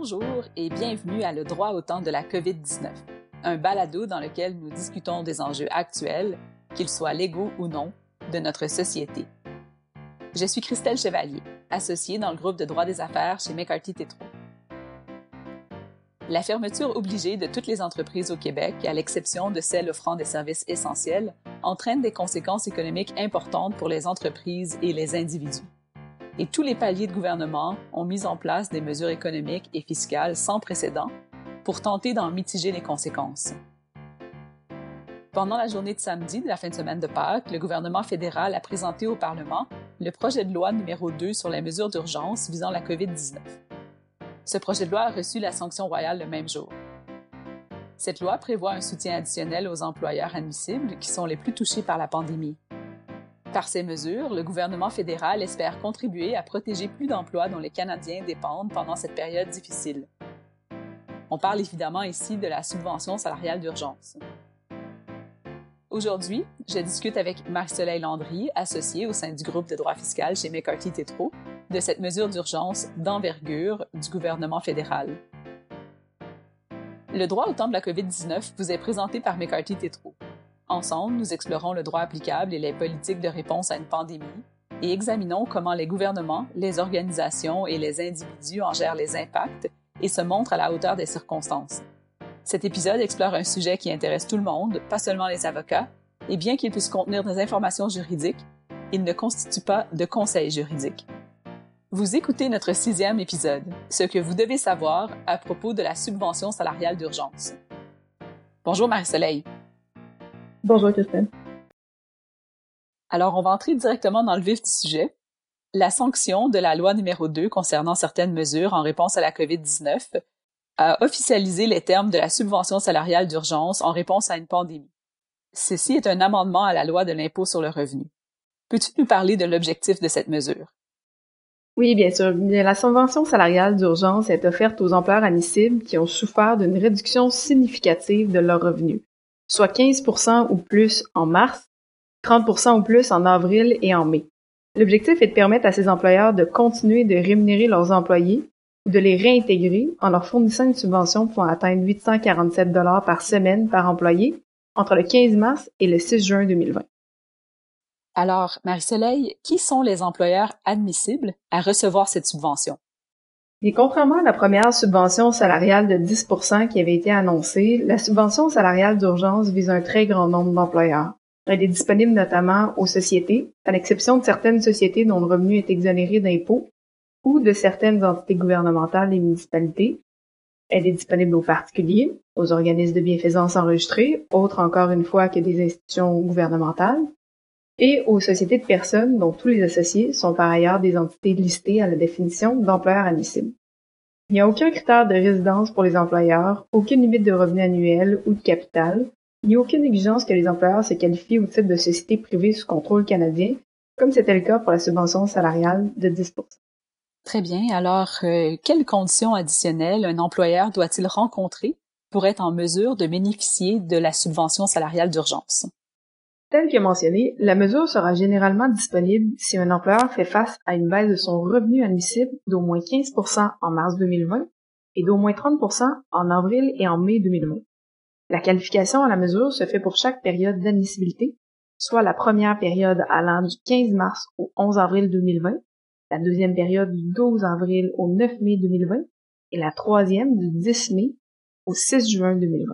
Bonjour et bienvenue à Le droit au temps de la COVID-19, un balado dans lequel nous discutons des enjeux actuels, qu'ils soient légaux ou non, de notre société. Je suis Christelle Chevalier, associée dans le groupe de droit des affaires chez McCarthy Tétrault. La fermeture obligée de toutes les entreprises au Québec, à l'exception de celles offrant des services essentiels, entraîne des conséquences économiques importantes pour les entreprises et les individus et tous les paliers de gouvernement ont mis en place des mesures économiques et fiscales sans précédent pour tenter d'en mitiger les conséquences. Pendant la journée de samedi de la fin de semaine de Pâques, le gouvernement fédéral a présenté au Parlement le projet de loi numéro 2 sur les mesures d'urgence visant la COVID-19. Ce projet de loi a reçu la sanction royale le même jour. Cette loi prévoit un soutien additionnel aux employeurs admissibles qui sont les plus touchés par la pandémie. Par ces mesures, le gouvernement fédéral espère contribuer à protéger plus d'emplois dont les Canadiens dépendent pendant cette période difficile. On parle évidemment ici de la subvention salariale d'urgence. Aujourd'hui, je discute avec Marie-Soleil Landry, associée au sein du groupe de droit fiscal chez McCarthy Tétrault, de cette mesure d'urgence d'envergure du gouvernement fédéral. Le droit au temps de la COVID-19 vous est présenté par McCarthy Tétrault. Ensemble, nous explorons le droit applicable et les politiques de réponse à une pandémie et examinons comment les gouvernements, les organisations et les individus en gèrent les impacts et se montrent à la hauteur des circonstances. Cet épisode explore un sujet qui intéresse tout le monde, pas seulement les avocats, et bien qu'il puisse contenir des informations juridiques, il ne constitue pas de conseil juridique. Vous écoutez notre sixième épisode, ce que vous devez savoir à propos de la subvention salariale d'urgence. Bonjour Marie-Soleil. Bonjour Christine. Alors, on va entrer directement dans le vif du sujet. La sanction de la loi numéro 2 concernant certaines mesures en réponse à la COVID-19 a officialisé les termes de la subvention salariale d'urgence en réponse à une pandémie. Ceci est un amendement à la loi de l'impôt sur le revenu. Peux-tu nous parler de l'objectif de cette mesure? Oui, bien sûr. La subvention salariale d'urgence est offerte aux employeurs admissibles qui ont souffert d'une réduction significative de leurs revenus soit 15% ou plus en mars, 30% ou plus en avril et en mai. L'objectif est de permettre à ces employeurs de continuer de rémunérer leurs employés ou de les réintégrer en leur fournissant une subvention pouvant atteindre 847 dollars par semaine par employé entre le 15 mars et le 6 juin 2020. Alors, Marie-Soleil, qui sont les employeurs admissibles à recevoir cette subvention? Et contrairement à la première subvention salariale de 10% qui avait été annoncée, la subvention salariale d'urgence vise un très grand nombre d'employeurs. Elle est disponible notamment aux sociétés, à l'exception de certaines sociétés dont le revenu est exonéré d'impôts, ou de certaines entités gouvernementales et municipalités. Elle est disponible aux particuliers, aux organismes de bienfaisance enregistrés, autres encore une fois que des institutions gouvernementales, et aux sociétés de personnes dont tous les associés sont par ailleurs des entités listées à la définition d'employeurs admissibles. Il n'y a aucun critère de résidence pour les employeurs, aucune limite de revenu annuel ou de capital, ni aucune exigence que les employeurs se qualifient au titre de société privée sous contrôle canadien, comme c'était le cas pour la subvention salariale de 10 Très bien. Alors, euh, quelles conditions additionnelles un employeur doit-il rencontrer pour être en mesure de bénéficier de la subvention salariale d'urgence? Tel que mentionné, la mesure sera généralement disponible si un employeur fait face à une baisse de son revenu admissible d'au moins 15% en mars 2020 et d'au moins 30% en avril et en mai 2020. La qualification à la mesure se fait pour chaque période d'admissibilité, soit la première période allant du 15 mars au 11 avril 2020, la deuxième période du 12 avril au 9 mai 2020 et la troisième du 10 mai au 6 juin 2020.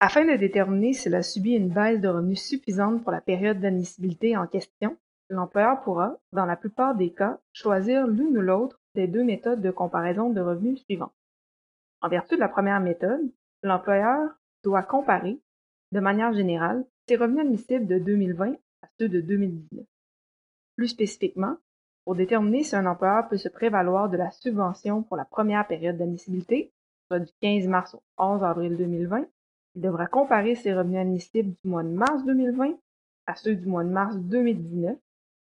Afin de déterminer s'il a subi une baisse de revenus suffisante pour la période d'admissibilité en question, l'employeur pourra, dans la plupart des cas, choisir l'une ou l'autre des deux méthodes de comparaison de revenus suivantes. En vertu de la première méthode, l'employeur doit comparer, de manière générale, ses revenus admissibles de 2020 à ceux de 2019. Plus spécifiquement, pour déterminer si un employeur peut se prévaloir de la subvention pour la première période d'admissibilité, soit du 15 mars au 11 avril 2020, il devra comparer ses revenus admissibles du mois de mars 2020 à ceux du mois de mars 2019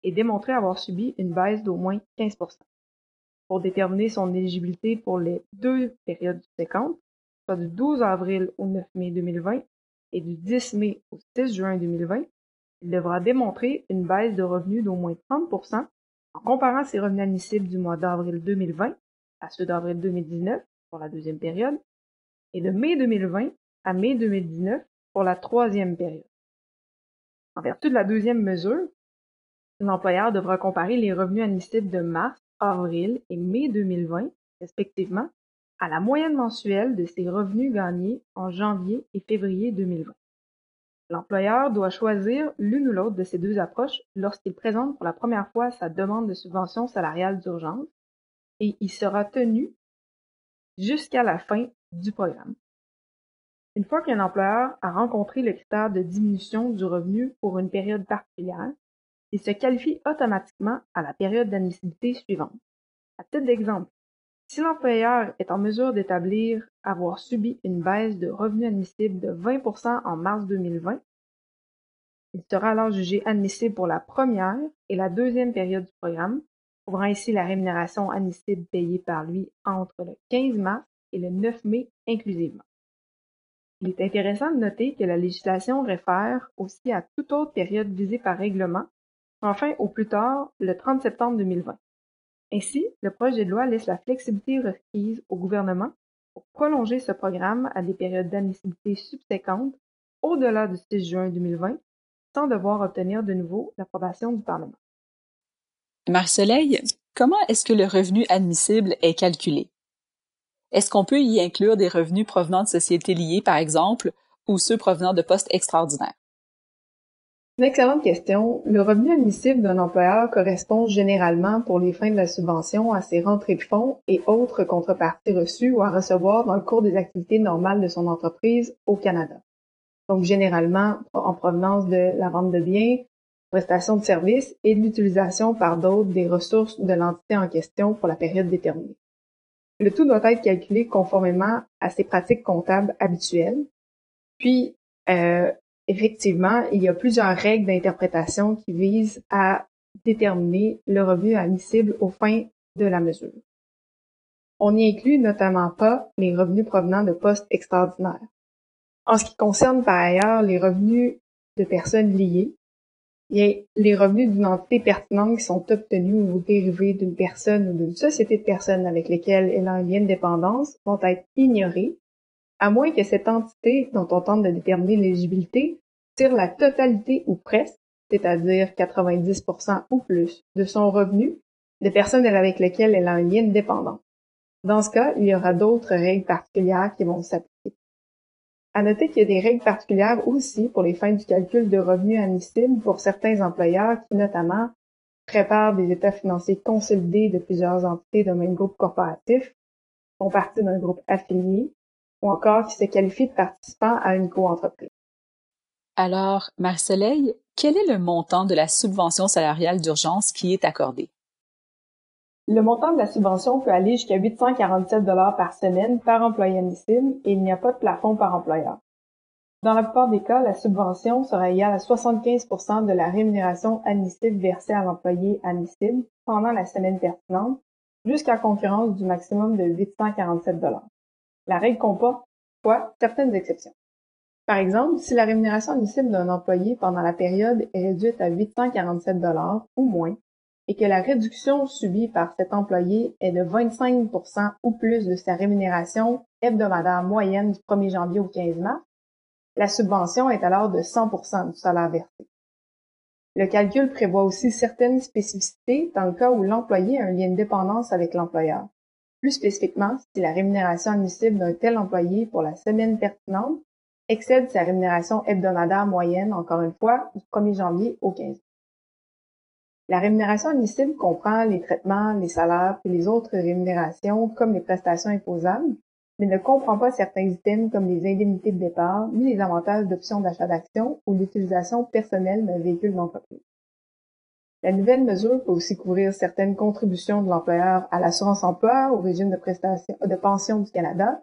et démontrer avoir subi une baisse d'au moins 15% Pour déterminer son éligibilité pour les deux périodes subséquentes, soit du 12 avril au 9 mai 2020 et du 10 mai au 6 juin 2020, il devra démontrer une baisse de revenus d'au moins 30% en comparant ses revenus admissibles du mois d'avril 2020 à ceux d'avril 2019 pour la deuxième période et de mai 2020 à mai 2019 pour la troisième période. En vertu de la deuxième mesure, l'employeur devra comparer les revenus admissibles de mars, avril et mai 2020, respectivement, à la moyenne mensuelle de ses revenus gagnés en janvier et février 2020. L'employeur doit choisir l'une ou l'autre de ces deux approches lorsqu'il présente pour la première fois sa demande de subvention salariale d'urgence et il sera tenu jusqu'à la fin du programme. Une fois qu'un employeur a rencontré le critère de diminution du revenu pour une période particulière, il se qualifie automatiquement à la période d'admissibilité suivante. À titre d'exemple, si l'employeur est en mesure d'établir avoir subi une baisse de revenus admissibles de 20% en mars 2020, il sera alors jugé admissible pour la première et la deuxième période du programme, couvrant ainsi la rémunération admissible payée par lui entre le 15 mars et le 9 mai inclusivement. Il est intéressant de noter que la législation réfère aussi à toute autre période visée par règlement, enfin au plus tard le 30 septembre 2020. Ainsi, le projet de loi laisse la flexibilité requise au gouvernement pour prolonger ce programme à des périodes d'admissibilité subséquentes au-delà du 6 juin 2020 sans devoir obtenir de nouveau l'approbation du Parlement. Marie-Soleil, comment est-ce que le revenu admissible est calculé? Est-ce qu'on peut y inclure des revenus provenant de sociétés liées, par exemple, ou ceux provenant de postes extraordinaires? Une excellente question. Le revenu admissible d'un employeur correspond généralement pour les fins de la subvention à ses rentrées de fonds et autres contreparties reçues ou à recevoir dans le cours des activités normales de son entreprise au Canada. Donc généralement en provenance de la vente de biens, prestation de services et de l'utilisation par d'autres des ressources de l'entité en question pour la période déterminée. Le tout doit être calculé conformément à ses pratiques comptables habituelles. Puis, euh, effectivement, il y a plusieurs règles d'interprétation qui visent à déterminer le revenu admissible aux fins de la mesure. On n'y inclut notamment pas les revenus provenant de postes extraordinaires. En ce qui concerne par ailleurs les revenus de personnes liées, les revenus d'une entité pertinente qui sont obtenus ou dérivés d'une personne ou d'une société de personnes avec lesquelles elle a un lien de dépendance vont être ignorés, à moins que cette entité dont on tente de déterminer l'éligibilité tire la totalité ou presque, c'est-à-dire 90% ou plus, de son revenu de personnes avec lesquelles elle a un lien de dépendance. Dans ce cas, il y aura d'autres règles particulières qui vont s'appliquer. À noter qu'il y a des règles particulières aussi pour les fins du calcul de revenus admissibles pour certains employeurs qui, notamment, préparent des états financiers consolidés de plusieurs entités d'un même groupe corporatif, font partie d'un groupe affilié, ou encore qui se qualifient de participants à une coentreprise. Alors, Marceleil, quel est le montant de la subvention salariale d'urgence qui est accordée? Le montant de la subvention peut aller jusqu'à 847 par semaine par employé admissible et il n'y a pas de plafond par employeur. Dans la plupart des cas, la subvention sera égale à 75% de la rémunération admissible versée à l'employé admissible pendant la semaine pertinente, jusqu'à concurrence du maximum de 847 La règle comporte, soit, certaines exceptions. Par exemple, si la rémunération admissible d'un employé pendant la période est réduite à 847 ou moins, et que la réduction subie par cet employé est de 25% ou plus de sa rémunération hebdomadaire moyenne du 1er janvier au 15 mars, la subvention est alors de 100% du salaire versé. Le calcul prévoit aussi certaines spécificités dans le cas où l'employé a un lien de dépendance avec l'employeur. Plus spécifiquement, si la rémunération admissible d'un tel employé pour la semaine pertinente excède sa rémunération hebdomadaire moyenne, encore une fois, du 1er janvier au 15 la rémunération admissible comprend les traitements, les salaires et les autres rémunérations comme les prestations imposables, mais ne comprend pas certains items comme les indemnités de départ, ni les avantages d'options d'achat d'actions ou l'utilisation personnelle d'un véhicule d'entreprise. La nouvelle mesure peut aussi couvrir certaines contributions de l'employeur à l'assurance emploi, au régime de de pension du Canada,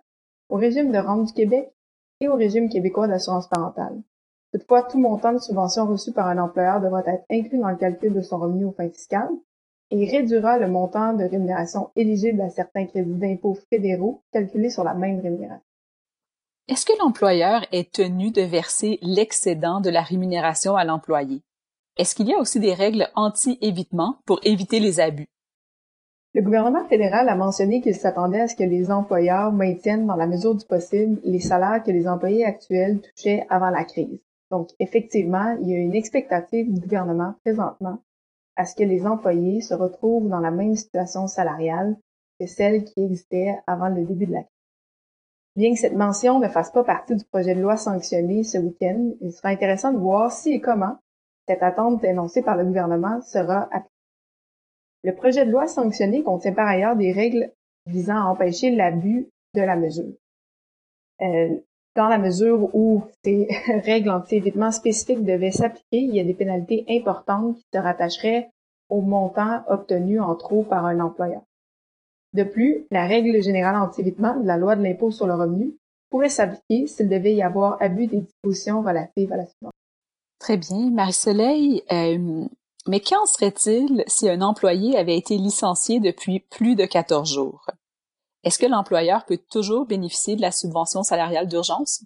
au régime de rente du Québec et au régime québécois d'assurance parentale. Toutefois, tout montant de subvention reçu par un employeur devra être inclus dans le calcul de son revenu aux fins fiscales et réduira le montant de rémunération éligible à certains crédits d'impôts fédéraux calculés sur la même rémunération. Est-ce que l'employeur est tenu de verser l'excédent de la rémunération à l'employé? Est-ce qu'il y a aussi des règles anti-évitement pour éviter les abus? Le gouvernement fédéral a mentionné qu'il s'attendait à ce que les employeurs maintiennent dans la mesure du possible les salaires que les employés actuels touchaient avant la crise. Donc, effectivement, il y a une expectative du gouvernement présentement à ce que les employés se retrouvent dans la même situation salariale que celle qui existait avant le début de la crise. Bien que cette mention ne fasse pas partie du projet de loi sanctionné ce week-end, il sera intéressant de voir si et comment cette attente énoncée par le gouvernement sera appliquée. Le projet de loi sanctionné contient par ailleurs des règles visant à empêcher l'abus de la mesure. Euh, dans la mesure où ces règles anti-évitement spécifiques devaient s'appliquer, il y a des pénalités importantes qui se rattacheraient au montant obtenu en trop par un employeur. De plus, la règle générale anti-évitement de la loi de l'impôt sur le revenu pourrait s'appliquer s'il devait y avoir abus des dispositions relatives à la subvention. Très bien. Marie-Soleil, euh, mais qu'en serait-il si un employé avait été licencié depuis plus de 14 jours? Est-ce que l'employeur peut toujours bénéficier de la subvention salariale d'urgence?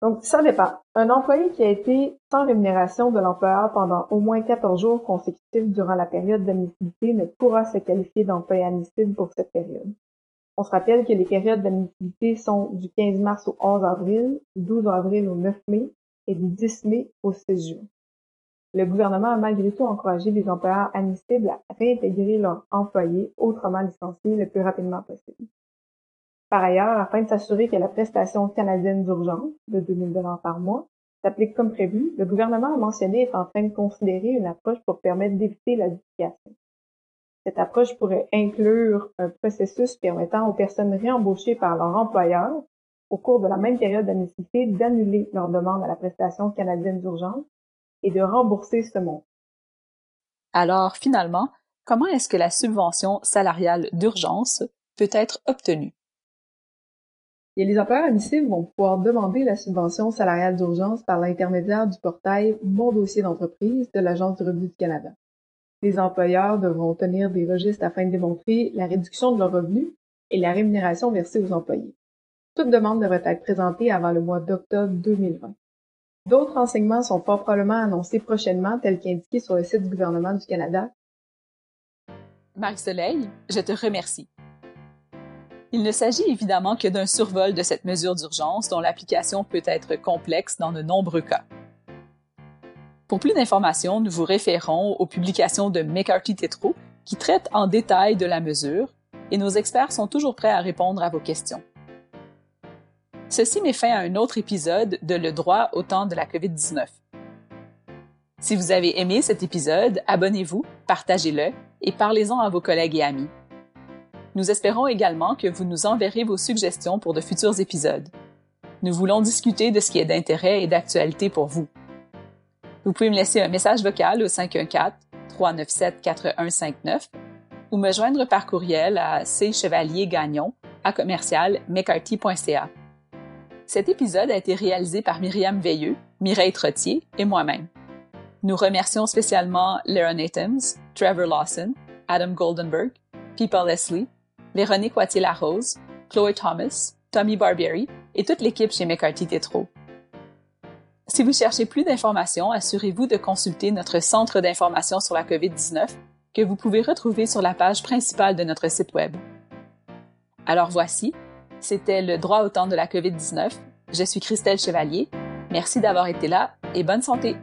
Donc, ça dépend. Un employé qui a été sans rémunération de l'employeur pendant au moins 14 jours consécutifs durant la période d'admissibilité ne pourra se qualifier d'employé admissible pour cette période. On se rappelle que les périodes d'admissibilité sont du 15 mars au 11 avril, du 12 avril au 9 mai et du 10 mai au 16 juin. Le gouvernement a malgré tout encouragé les employeurs admissibles à réintégrer leurs employés autrement licenciés le plus rapidement possible. Par ailleurs, afin de s'assurer que la prestation canadienne d'urgence de 2000 dollars par mois s'applique comme prévu, le gouvernement a mentionné être en train de considérer une approche pour permettre d'éviter la duplication. Cette approche pourrait inclure un processus permettant aux personnes réembauchées par leur employeur au cours de la même période d'admissibilité d'annuler leur demande à la prestation canadienne d'urgence et de rembourser ce montant. Alors, finalement, comment est-ce que la subvention salariale d'urgence peut être obtenue? Les employeurs admissibles vont pouvoir demander la subvention salariale d'urgence par l'intermédiaire du portail Mon dossier d'entreprise de l'Agence du revenu du Canada. Les employeurs devront tenir des registres afin de démontrer la réduction de leurs revenus et la rémunération versée aux employés. Toute demande devrait être présentée avant le mois d'octobre 2020. D'autres renseignements sont probablement annoncés prochainement, tels qu'indiqués sur le site du gouvernement du Canada. Marie-Soleil, je te remercie. Il ne s'agit évidemment que d'un survol de cette mesure d'urgence dont l'application peut être complexe dans de nombreux cas. Pour plus d'informations, nous vous référons aux publications de McCarthy Tétrault qui traitent en détail de la mesure et nos experts sont toujours prêts à répondre à vos questions. Ceci met fin à un autre épisode de Le droit au temps de la COVID-19. Si vous avez aimé cet épisode, abonnez-vous, partagez-le et parlez-en à vos collègues et amis. Nous espérons également que vous nous enverrez vos suggestions pour de futurs épisodes. Nous voulons discuter de ce qui est d'intérêt et d'actualité pour vous. Vous pouvez me laisser un message vocal au 514-397-4159 ou me joindre par courriel à cchevaliergagnon à commercial cet épisode a été réalisé par Myriam Veilleux, Mireille Trottier et moi-même. Nous remercions spécialement Lara Nathan, Trevor Lawson, Adam Goldenberg, Pipa Leslie, Véronique Wattier-Larose, Chloe Thomas, Tommy Barbieri et toute l'équipe chez McCarthy Tétrault. Si vous cherchez plus d'informations, assurez-vous de consulter notre centre d'information sur la COVID-19 que vous pouvez retrouver sur la page principale de notre site Web. Alors voici, c'était le droit au temps de la COVID-19. Je suis Christelle Chevalier. Merci d'avoir été là et bonne santé.